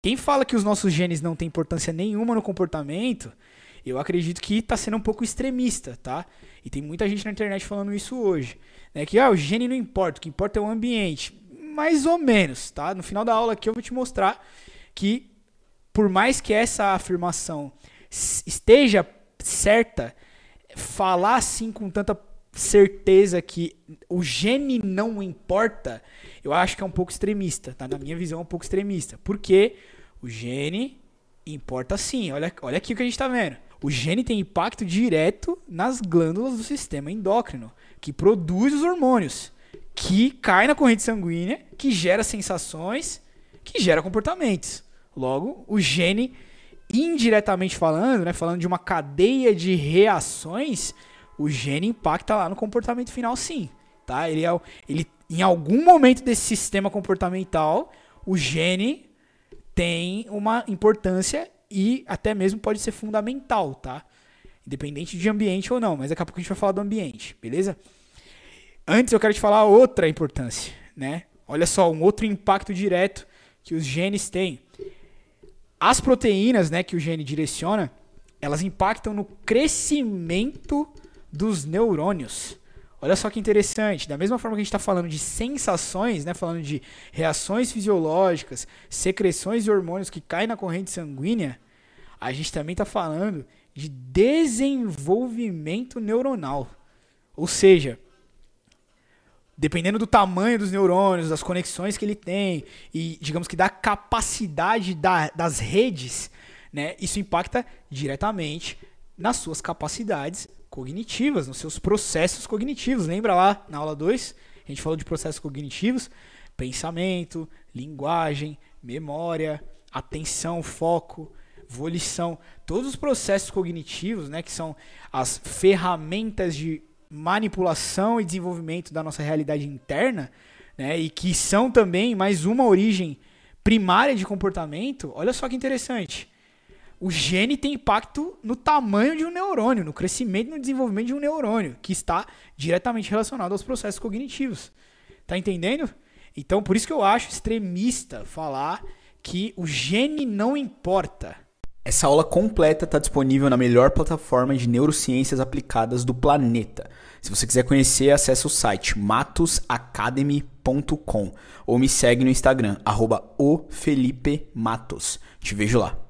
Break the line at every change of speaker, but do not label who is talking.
Quem fala que os nossos genes não têm importância nenhuma no comportamento, eu acredito que está sendo um pouco extremista, tá? E tem muita gente na internet falando isso hoje. Né? Que ah, o gene não importa, o que importa é o ambiente. Mais ou menos, tá? No final da aula aqui eu vou te mostrar que, por mais que essa afirmação esteja certa, falar assim com tanta certeza que o gene não importa, eu acho que é um pouco extremista, tá? Na minha visão, é um pouco extremista. Porque o gene importa sim. Olha, olha aqui o que a gente está vendo. O gene tem impacto direto nas glândulas do sistema endócrino, que produz os hormônios, que cai na corrente sanguínea, que gera sensações, que gera comportamentos. Logo, o gene, indiretamente falando, né, falando de uma cadeia de reações, o gene impacta lá no comportamento final, sim. Tá? Ele, é, ele, em algum momento desse sistema comportamental, o gene tem uma importância e até mesmo pode ser fundamental, tá? Independente de ambiente ou não, mas daqui a pouco a gente vai falar do ambiente, beleza? Antes eu quero te falar outra importância, né? Olha só, um outro impacto direto que os genes têm. As proteínas, né, que o gene direciona, elas impactam no crescimento dos neurônios. Olha só que interessante. Da mesma forma que a gente está falando de sensações, né, falando de reações fisiológicas, secreções de hormônios que caem na corrente sanguínea, a gente também está falando de desenvolvimento neuronal. Ou seja, dependendo do tamanho dos neurônios, das conexões que ele tem e, digamos que da capacidade da, das redes, né, isso impacta diretamente nas suas capacidades cognitivas, nos seus processos cognitivos. Lembra lá na aula 2? A gente falou de processos cognitivos: pensamento, linguagem, memória, atenção, foco, volição. Todos os processos cognitivos, né, que são as ferramentas de manipulação e desenvolvimento da nossa realidade interna, né, e que são também mais uma origem primária de comportamento. Olha só que interessante o gene tem impacto no tamanho de um neurônio, no crescimento e no desenvolvimento de um neurônio, que está diretamente relacionado aos processos cognitivos. Tá entendendo? Então, por isso que eu acho extremista falar que o gene não importa.
Essa aula completa está disponível na melhor plataforma de neurociências aplicadas do planeta. Se você quiser conhecer, acesse o site matosacademy.com ou me segue no Instagram, arroba Te vejo lá.